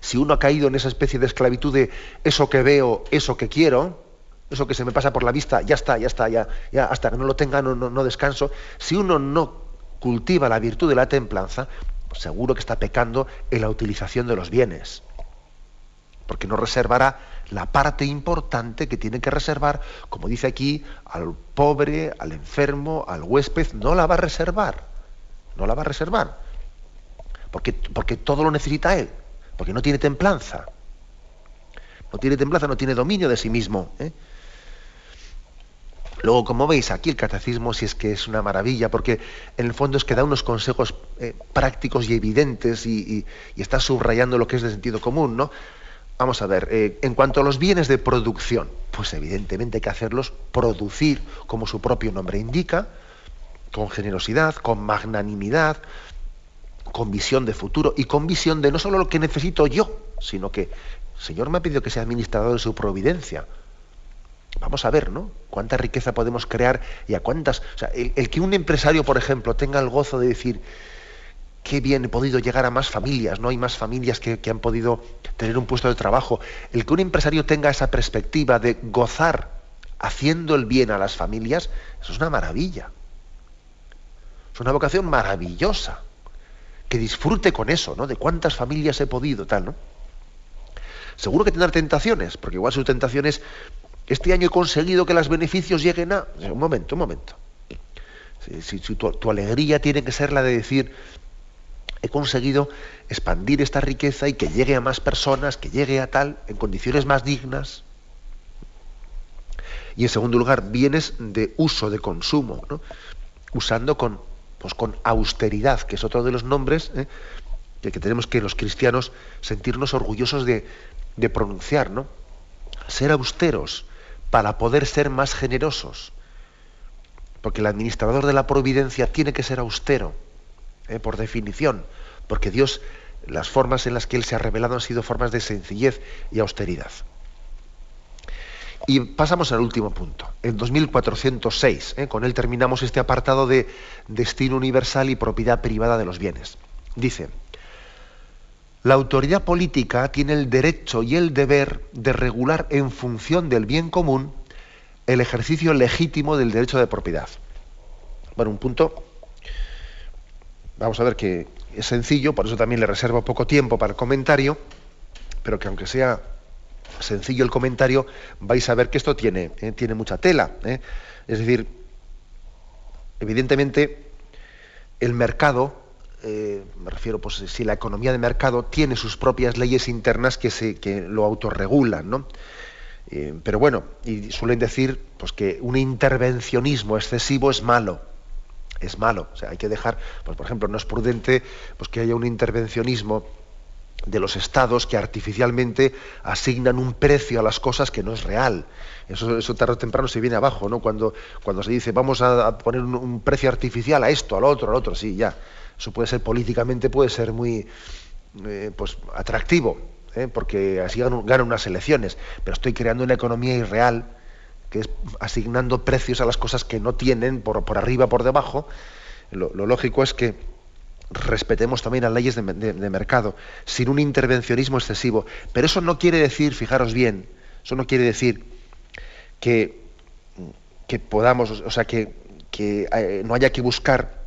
si uno ha caído en esa especie de esclavitud de eso que veo, eso que quiero, eso que se me pasa por la vista, ya está, ya está, ya, ya hasta que no lo tenga no, no, descanso, si uno no cultiva la virtud de la templanza, pues seguro que está pecando en la utilización de los bienes porque no reservará la parte importante que tiene que reservar, como dice aquí, al pobre, al enfermo, al huésped, no la va a reservar, no la va a reservar, porque, porque todo lo necesita él, porque no tiene templanza, no tiene templanza, no tiene dominio de sí mismo. ¿eh? Luego, como veis, aquí el catecismo sí es que es una maravilla, porque en el fondo es que da unos consejos eh, prácticos y evidentes y, está subrayando lo que es de sentido común, ¿no? Vamos a ver, eh, en cuanto a los bienes de producción, pues evidentemente hay que hacerlos producir, como su propio nombre indica, con generosidad, con magnanimidad, con visión de futuro y con visión de no solo lo que necesito yo, sino que el Señor me ha pedido que sea administrador de su providencia. Vamos a ver, ¿no? Cuánta riqueza podemos crear y a cuántas. O sea, el que un empresario, por ejemplo, tenga el gozo de decir, qué bien he podido llegar a más familias, ¿no? Hay más familias que, han podido tener un puesto de trabajo. El que un empresario tenga esa perspectiva de gozar haciendo el bien a las familias, eso es una maravilla. Es una vocación maravillosa. Que disfrute con eso, ¿no? De cuántas familias he podido, tal, ¿no? Seguro que tendrá tentaciones, porque igual sus tentaciones, este año he conseguido que los beneficios lleguen a... Un momento, un momento. Si, tu, alegría tiene que ser la de decir, he conseguido expandir esta riqueza y que llegue a más personas, que llegue a tal, en condiciones más dignas. Y en segundo lugar, bienes de uso, de consumo, usando con, pues con austeridad, que es otro de los nombres ¿eh? que, tenemos que los cristianos sentirnos orgullosos de, pronunciar, ¿no? Ser austeros para poder ser más generosos. Porque el administrador de la providencia tiene que ser austero, ¿eh? por definición, porque Dios, las formas en las que Él se ha revelado han sido formas de sencillez y austeridad. Y pasamos al último punto, en 2406. ¿eh? Con él terminamos este apartado de destino universal y propiedad privada de los bienes. Dice, la autoridad política tiene el derecho y el deber de regular en función del bien común el ejercicio legítimo del derecho de propiedad. Bueno, un punto, vamos a ver que es sencillo, por eso también le reservo poco tiempo para el comentario, pero que aunque sea sencillo el comentario, vais a ver que esto tiene, eh, tiene mucha tela. Eh. Es decir, evidentemente, el mercado eh, me refiero, pues si la economía de mercado tiene sus propias leyes internas que, se, que lo autorregulan, ¿no? Pero bueno, y suelen decir pues, que un intervencionismo excesivo es malo. Es malo. O sea, hay que dejar, pues, por ejemplo, no es prudente pues, que haya un intervencionismo de los estados que artificialmente asignan un precio a las cosas que no es real. Eso, eso tarde o temprano se viene abajo, ¿no? Cuando, cuando se dice vamos a, poner un, precio artificial a esto, al otro, al otro, sí, ya. Eso puede ser políticamente, puede ser muy eh, pues, atractivo, ¿eh? porque así ganan unas elecciones, pero estoy creando una economía irreal, que es asignando precios a las cosas que no tienen por, por arriba, por debajo. Lo, lógico es que respetemos también las leyes de, mercado, sin un intervencionismo excesivo. Pero eso no quiere decir, fijaros bien, eso no quiere decir que, podamos, o sea, que, eh, no haya que buscar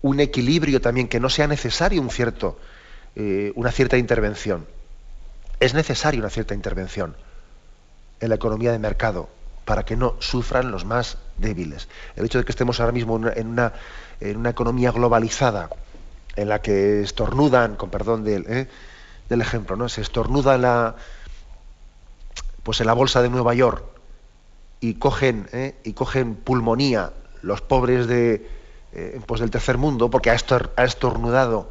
un equilibrio también, que no sea necesario un cierto, eh, una cierta intervención. Es necesaria una cierta intervención en la economía de mercado para que no sufran los más débiles. El hecho de que estemos ahora mismo en una economía globalizada, en la que estornudan, con perdón del, eh, del ejemplo, ¿no? se estornuda la, pues en la bolsa de Nueva York y cogen, eh, y cogen pulmonía los pobres de, eh, pues del tercer mundo, porque ha, estornudado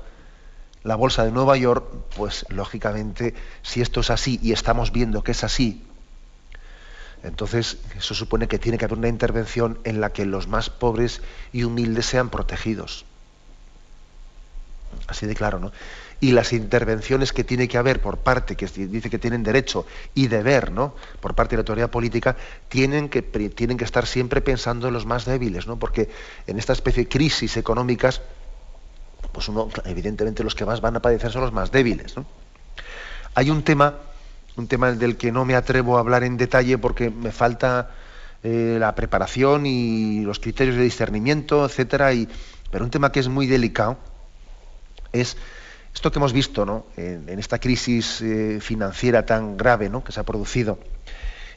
la bolsa de Nueva York, pues lógicamente, si esto es así y estamos viendo que es así, entonces eso supone que tiene que haber una intervención en la que los más pobres y humildes sean protegidos. Así de claro, ¿no? y las intervenciones que tiene que haber por parte, que dice que tienen derecho y deber, ¿no? por parte de la autoridad política, tienen que, tienen que estar siempre pensando en los más débiles, ¿no? porque en esta especie de crisis económicas, pues uno, evidentemente los que más van a padecer son los más débiles. Hay un tema, un tema del que no me atrevo a hablar en detalle porque me falta eh, la preparación y los criterios de discernimiento, etcétera, y, pero un tema que es muy delicado es esto que hemos visto ¿no? en, esta crisis eh, financiera tan grave ¿no? que se ha producido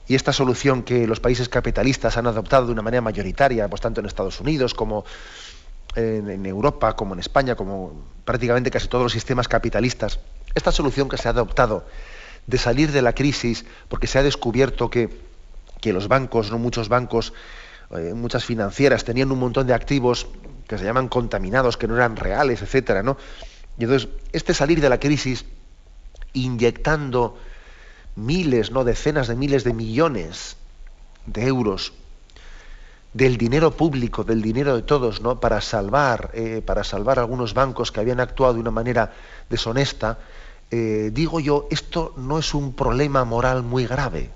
y esta solución que los países capitalistas han adoptado de una manera mayoritaria, pues tanto en Estados Unidos como en, Europa, como en España, como prácticamente casi todos los sistemas capitalistas, esta solución que se ha adoptado de salir de la crisis, porque se ha descubierto que, que los bancos, no muchos bancos, eh, muchas financieras tenían un montón de activos que se llaman contaminados, que no eran reales, etcétera, ¿no? Y entonces, este salir de la crisis inyectando miles, no decenas de miles de millones de euros del dinero público, del dinero de todos, ¿no? para salvar, eh, para salvar algunos bancos que habían actuado de una manera deshonesta, eh, digo yo, esto no es un problema moral muy grave.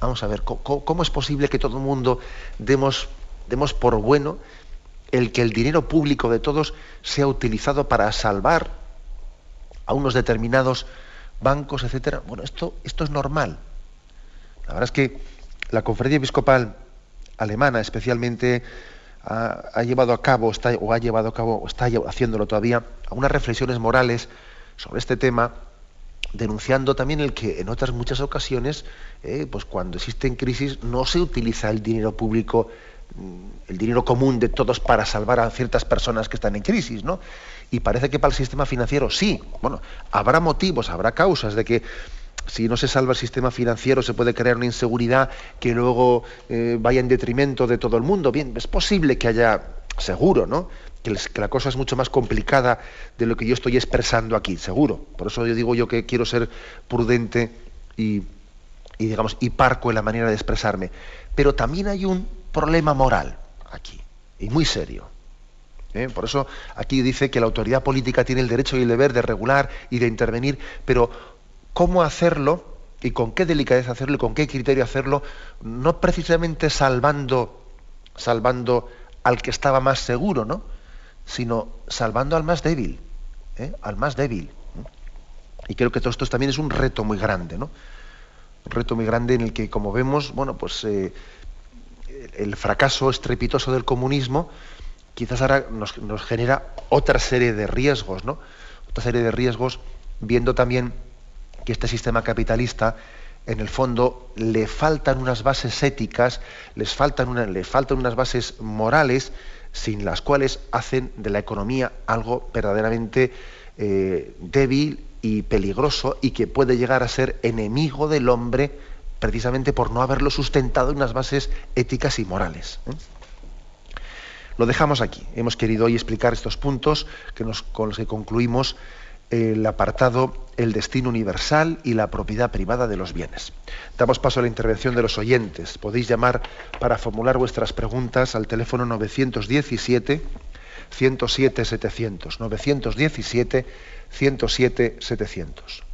Vamos a ver, ¿cómo, es posible que todo el mundo demos, demos por bueno el que el dinero público de todos sea utilizado para salvar a unos determinados bancos, etcétera. Bueno, esto, es normal. La verdad es que la conferencia episcopal alemana especialmente ha, llevado a cabo, o ha llevado a cabo, o está haciéndolo todavía, algunas reflexiones morales sobre este tema, denunciando también el que en otras muchas ocasiones, eh, pues cuando existen crisis, no se utiliza el dinero público el dinero común de todos para salvar a ciertas personas que están en crisis, ¿no? Y parece que para el sistema financiero sí. Bueno, habrá motivos, habrá causas de que si no se salva el sistema financiero se puede crear una inseguridad que luego eh, vaya en detrimento de todo el mundo. Bien, es posible que haya, seguro, ¿no? Que, la cosa es mucho más complicada de lo que yo estoy expresando aquí, seguro. Por eso yo digo yo que quiero ser prudente y, y digamos, y parco en la manera de expresarme. Pero también hay un problema moral aquí, y muy serio. ¿eh? Por eso aquí dice que la autoridad política tiene el derecho y el deber de regular y de intervenir, pero cómo hacerlo y con qué delicadeza hacerlo y con qué criterio hacerlo, no precisamente salvando, salvando al que estaba más seguro, ¿no? sino salvando al más débil, ¿eh? al más débil. Y creo que todo esto también es un reto muy grande, ¿no? Un reto muy grande en el que, como vemos, bueno, pues eh, el fracaso estrepitoso del comunismo quizás ahora nos, genera otra serie de riesgos, ¿no? Otra serie de riesgos, viendo también que este sistema capitalista, en el fondo, le faltan unas bases éticas, les faltan le faltan unas bases morales, sin las cuales hacen de la economía algo verdaderamente eh, débil y peligroso y que puede llegar a ser enemigo del hombre precisamente por no haberlo sustentado en unas bases éticas y morales. ¿eh? Lo dejamos aquí. Hemos querido hoy explicar estos puntos que con los que concluimos el apartado El destino universal y la propiedad privada de los bienes. Damos paso a la intervención de los oyentes. Podéis llamar para formular vuestras preguntas al teléfono 917 107 700. 917 107 700.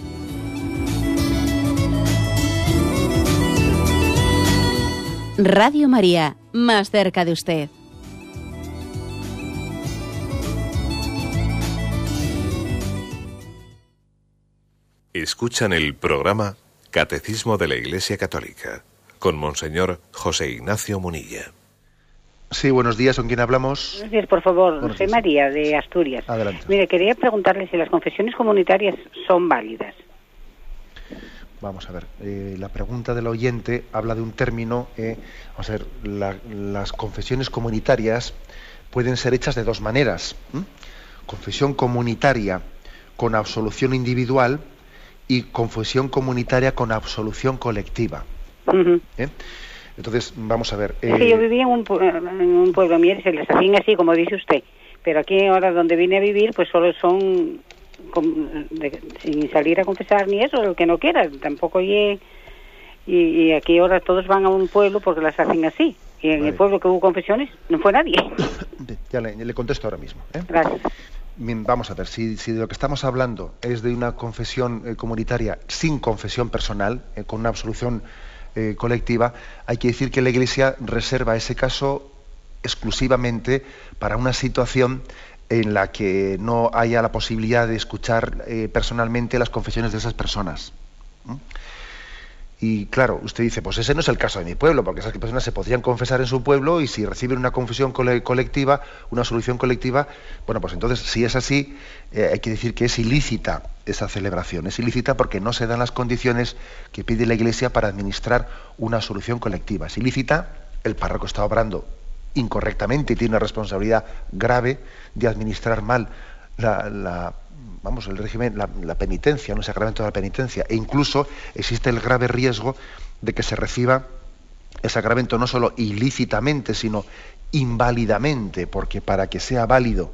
Radio María, más cerca de usted. Escuchan el programa Catecismo de la Iglesia Católica, con Monseñor José Ignacio Munilla. Sí, buenos días, ¿con quién hablamos? Buenos días, por favor. Soy María, de Asturias. Adelante. Mire, quería preguntarle si las confesiones comunitarias son válidas. Vamos a ver, eh, la pregunta del oyente habla de un término, eh, vamos a ver, las confesiones comunitarias pueden ser hechas de dos maneras. Confesión comunitaria con absolución individual y confesión comunitaria con absolución colectiva. ¿Eh? Entonces, vamos a ver. Es que yo eh, vivía en un, en un pueblo, mire, se les hacían así, como dice usted. Pero aquí, ahora donde vine a vivir, pues solo son sin salir a confesar ni eso, el que no quiera, tampoco y, y aquí ahora todos van a un pueblo porque las hacen así. Y en el pueblo que hubo confesiones no fue nadie. Ya le, le contesto ahora mismo. ¿eh? Gracias vamos a ver, si, de lo que estamos hablando es de una confesión eh, comunitaria sin confesión personal, eh, con una absolución eh, colectiva, hay que decir que la Iglesia reserva ese caso exclusivamente para una situación en la que no haya la posibilidad de escuchar personalmente las confesiones de esas personas. Y claro, usted dice, pues ese no es el caso de mi pueblo, porque esas personas se podrían confesar en su pueblo y si reciben una confesión colectiva, una solución colectiva, bueno, pues entonces si es así, eh, hay que decir que es ilícita esa celebración. Es ilícita porque no se dan las condiciones que pide la Iglesia para administrar una solución colectiva. Es ilícita, el párroco está obrando incorrectamente y tiene una responsabilidad grave de administrar mal la el régimen, la, penitencia, un sacramento de la penitencia, e incluso existe el grave riesgo de que se reciba el sacramento no solo ilícitamente, sino inválidamente, porque para que sea válido,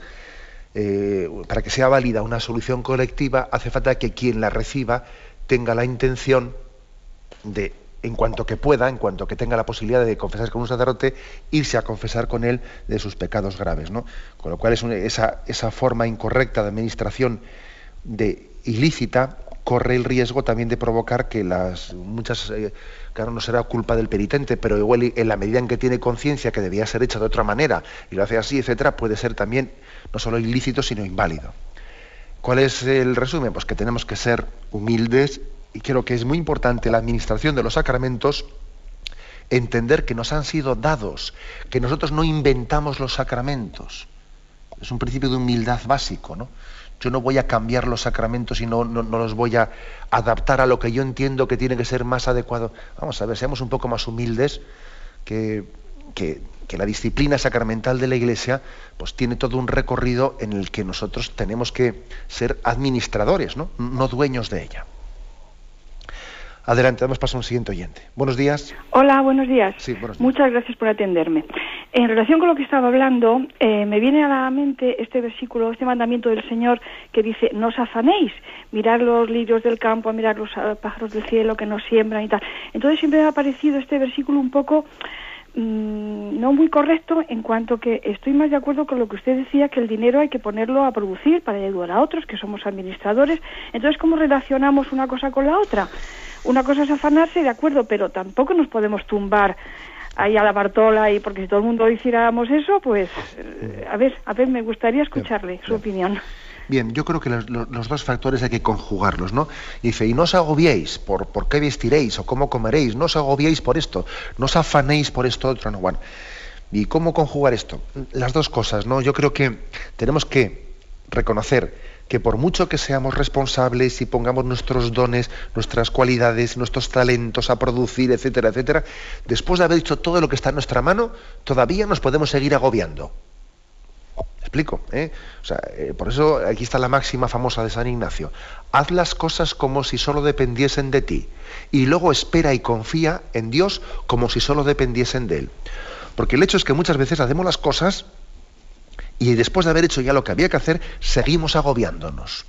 eh, para que sea válida una solución colectiva, hace falta que quien la reciba tenga la intención de en cuanto que pueda, en cuanto que tenga la posibilidad de confesar con un sacerdote, irse a confesar con él de sus pecados graves. ¿no? Con lo cual es esa, esa, forma incorrecta de administración de ilícita corre el riesgo también de provocar que las muchas, eh, claro, no será culpa del penitente, pero igual en la medida en que tiene conciencia que debía ser hecha de otra manera y lo hace así, etcétera, puede ser también no solo ilícito, sino inválido. ¿Cuál es el resumen? Pues que tenemos que ser humildes y creo que es muy importante la administración de los sacramentos entender que nos han sido dados, que nosotros no inventamos los sacramentos. Es un principio de humildad básico, ¿no? Yo no voy a cambiar los sacramentos y no, no, los voy a adaptar a lo que yo entiendo que tiene que ser más adecuado. Vamos a ver, seamos un poco más humildes, que, que, la disciplina sacramental de la Iglesia pues tiene todo un recorrido en el que nosotros tenemos que ser administradores, no, no dueños de ella. Adelante, damos paso a un siguiente oyente. Buenos días. Hola, buenos días. Sí, buenos días. Muchas gracias por atenderme. En relación con lo que estaba hablando, eh, me viene a la mente este versículo, este mandamiento del Señor que dice, no os afanéis, mirar los lirios del campo, mirar los ah, pájaros del cielo que nos siembran y tal. Entonces siempre me ha parecido este versículo un poco mm, no muy correcto en cuanto que estoy más de acuerdo con lo que usted decía, que el dinero hay que ponerlo a producir para ayudar a otros, que somos administradores. Entonces, ¿cómo relacionamos una cosa con la otra? Una cosa es afanarse, de acuerdo, pero tampoco nos podemos tumbar ahí a la Bartola y porque si todo el mundo hiciéramos eso, pues eh, a ver, a ver, me gustaría escucharle su opinión. Bien, yo creo que los, dos factores hay que conjugarlos, ¿no? dice, y no os agobiéis por, por qué vestiréis o cómo comeréis, no os agobiéis por esto, no os afanéis por esto otro, no, bueno. ¿Y cómo conjugar esto? Las dos cosas, ¿no? Yo creo que tenemos que reconocer que por mucho que seamos responsables y pongamos nuestros dones, nuestras cualidades, nuestros talentos a producir, etcétera, etcétera, después de haber hecho todo lo que está en nuestra mano, todavía nos podemos seguir agobiando. explico? Eh? Eh, por eso aquí está la máxima famosa de San Ignacio. Haz las cosas como si solo dependiesen de ti y luego espera y confía en Dios como si solo dependiesen de Él. Porque el hecho es que muchas veces hacemos las cosas y después de haber hecho ya lo que había que hacer, seguimos agobiándonos.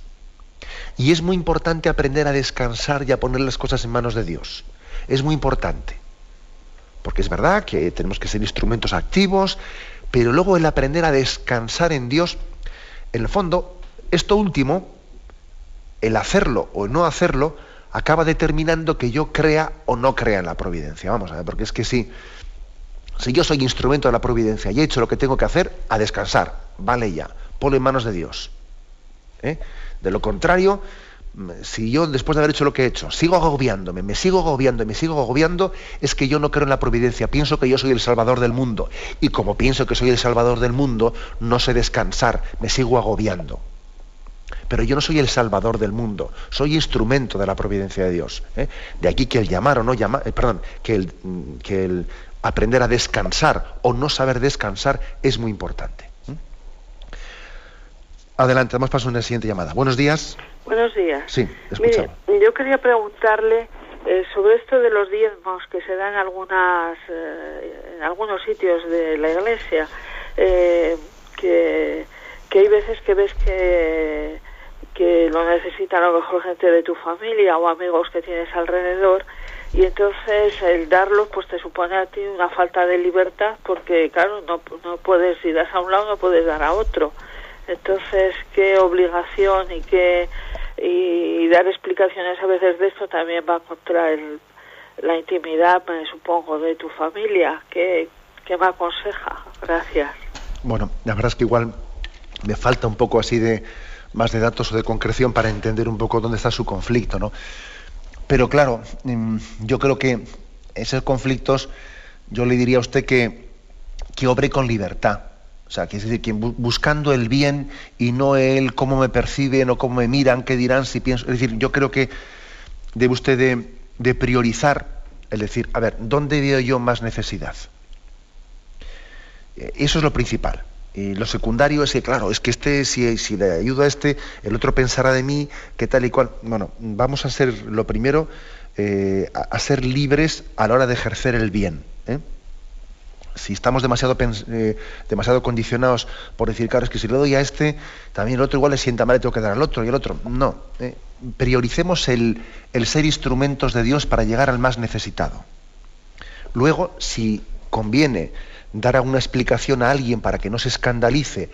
Y es muy importante aprender a descansar y a poner las cosas en manos de Dios. Es muy importante. Porque es verdad que tenemos que ser instrumentos activos, pero luego el aprender a descansar en Dios, en el fondo, esto último, el hacerlo o no hacerlo, acaba determinando que yo crea o no crea en la providencia. Vamos a ver, porque es que sí. Si yo soy instrumento de la providencia y he hecho lo que tengo que hacer, a descansar, vale ya, ponlo en manos de Dios. ¿eh? De lo contrario, mm, si yo después de haber hecho lo que he hecho, sigo agobiándome, me sigo agobiando, me sigo agobiando, es que yo no creo en la providencia, pienso que yo soy el salvador del mundo. Y como pienso que soy el salvador del mundo, no sé descansar, me sigo agobiando. Pero yo no soy el salvador del mundo, soy instrumento de la providencia de Dios. ¿eh? De aquí que el llamar o no llamar, eh, perdón, que el, mm, que el aprender a descansar o no saber descansar es muy importante. ¿Mm? Adelante, damos paso a una siguiente llamada. Buenos días. Buenos días. Sí, Mire, yo quería preguntarle eh, sobre esto de los diezmos que se dan en, algunas, eh, en algunos sitios de la iglesia, eh, que, que hay veces que ves que, que lo necesitan a lo mejor gente de tu familia o amigos que tienes alrededor y entonces el darlo pues te supone a ti una falta de libertad porque claro no, no puedes si das a un lado no puedes dar a otro. Entonces qué obligación y qué y, dar explicaciones a veces de esto también va contra el, la intimidad me supongo de tu familia qué, qué me aconseja gracias. Bueno la verdad es que igual me falta un poco así de más de datos o de concreción para entender un poco dónde está su conflicto no pero claro, em, yo creo que esos conflictos, yo le diría a usted que, que obre con libertad. O sea, que es decir, buscando el bien y no el cómo me perciben o cómo me miran, qué dirán, si pienso. Es decir, yo creo que debe usted de, de priorizar, es decir, a ver, ¿dónde veo yo más necesidad? Eh, eso es lo principal. Y lo secundario es que, claro, es que este, si, le ayudo a este, el otro pensará de mí, que tal y cual. Bueno, vamos a ser, lo primero, eh, a, ser libres a la hora de ejercer el bien. ¿eh? si estamos demasiado, eh, demasiado condicionados por decir, claro, es que si le doy a este, también el otro igual le sienta mal, le tengo que dar al otro y el otro. No, prioricemos el, el ser instrumentos de Dios para llegar al más necesitado. Luego, si conviene dar alguna explicación a alguien para que no se escandalice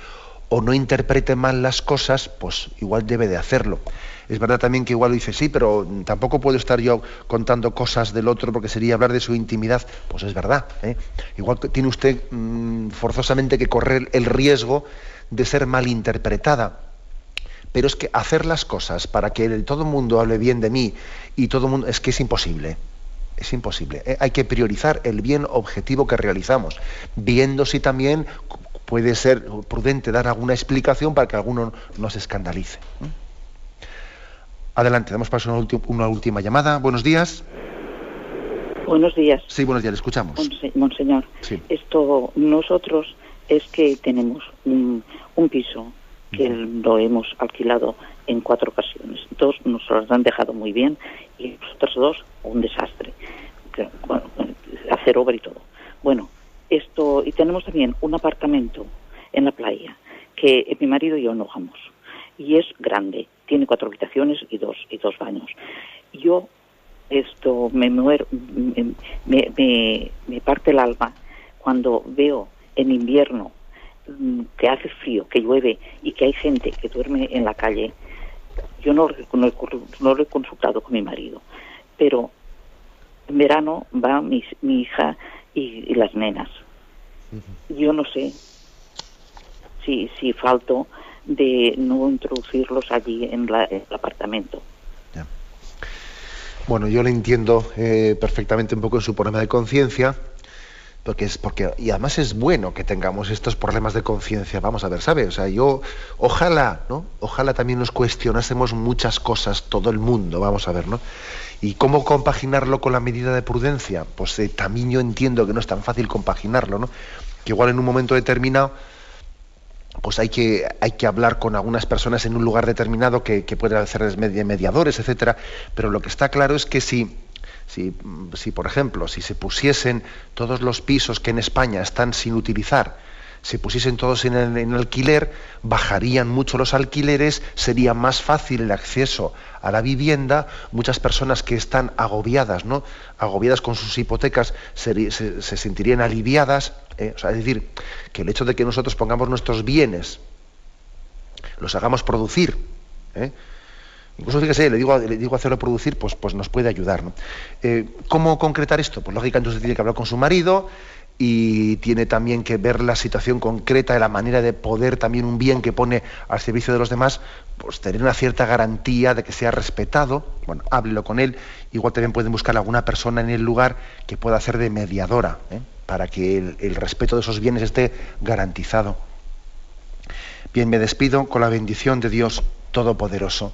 o no interprete mal las cosas, pues igual debe de hacerlo. Es verdad también que igual dice, sí, pero tampoco puedo estar yo contando cosas del otro porque sería hablar de su intimidad. Pues es verdad. ¿eh? Igual tiene usted mm, forzosamente que correr el riesgo de ser malinterpretada. Pero es que hacer las cosas para que todo el mundo hable bien de mí y todo el mundo, es que es imposible. Es imposible. ¿eh? Hay que priorizar el bien objetivo que realizamos, viendo si también puede ser prudente dar alguna explicación para que alguno no se escandalice. Adelante, damos paso a una, última llamada. Buenos días. Buenos días. Sí, buenos días, le escuchamos. monseñor, esto nosotros es que tenemos un, piso que lo hemos alquilado en cuatro ocasiones. Dos nos lo han dejado muy bien y los otros dos un desastre. hacer obra y todo. Bueno, esto, y tenemos también un apartamento en la playa que mi marido y yo enojamos y es grande, tiene cuatro habitaciones y dos, y dos baños. Yo esto me muero, me, me, parte el alma cuando veo en invierno mm, que hace frío, que llueve y que hay gente que duerme en la calle. Yo no, no, lo he consultado con mi marido, pero en verano va mi, mi hija y, las nenas. Yo no sé si, si falto de no introducirlos allí en, el apartamento. Bueno, yo le entiendo eh, perfectamente un poco en su problema de conciencia, porque es porque y además es bueno que tengamos estos problemas de conciencia. Vamos a ver, ¿sabe? O sea, yo ojalá, ¿no? Ojalá también nos cuestionásemos muchas cosas todo el mundo, vamos a ver, ¿no? ¿Y cómo compaginarlo con la medida de prudencia? Pues eh, también yo entiendo que no es tan fácil compaginarlo, ¿no? Que igual en un momento determinado pues hay que, hay que hablar con algunas personas en un lugar determinado que, que puedan ser mediadores, etcétera. Pero lo que está claro es que si, si, por ejemplo, si se pusiesen todos los pisos que en España están sin utilizar, se pusiesen todos en, alquiler, bajarían mucho los alquileres, sería más fácil el acceso a la vivienda, muchas personas que están agobiadas, ¿no? agobiadas con sus hipotecas, se, sentirían aliviadas. ¿eh? es decir, que el hecho de que nosotros pongamos nuestros bienes, los hagamos producir, ¿eh? Incluso fíjese, le digo, le digo hacerlo producir, pues, pues nos puede ayudar. Eh, ¿Cómo concretar esto? Pues lógicamente usted tiene que hablar con su marido, y tiene también que ver la situación concreta de la manera de poder también un bien que pone al servicio de los demás, pues tener una cierta garantía de que sea respetado. Bueno, háblelo con él. Igual también pueden buscar alguna persona en el lugar que pueda hacer de mediadora, ¿eh? para que el respeto de esos bienes esté garantizado. Bien, me despido con la bendición de Dios Todopoderoso,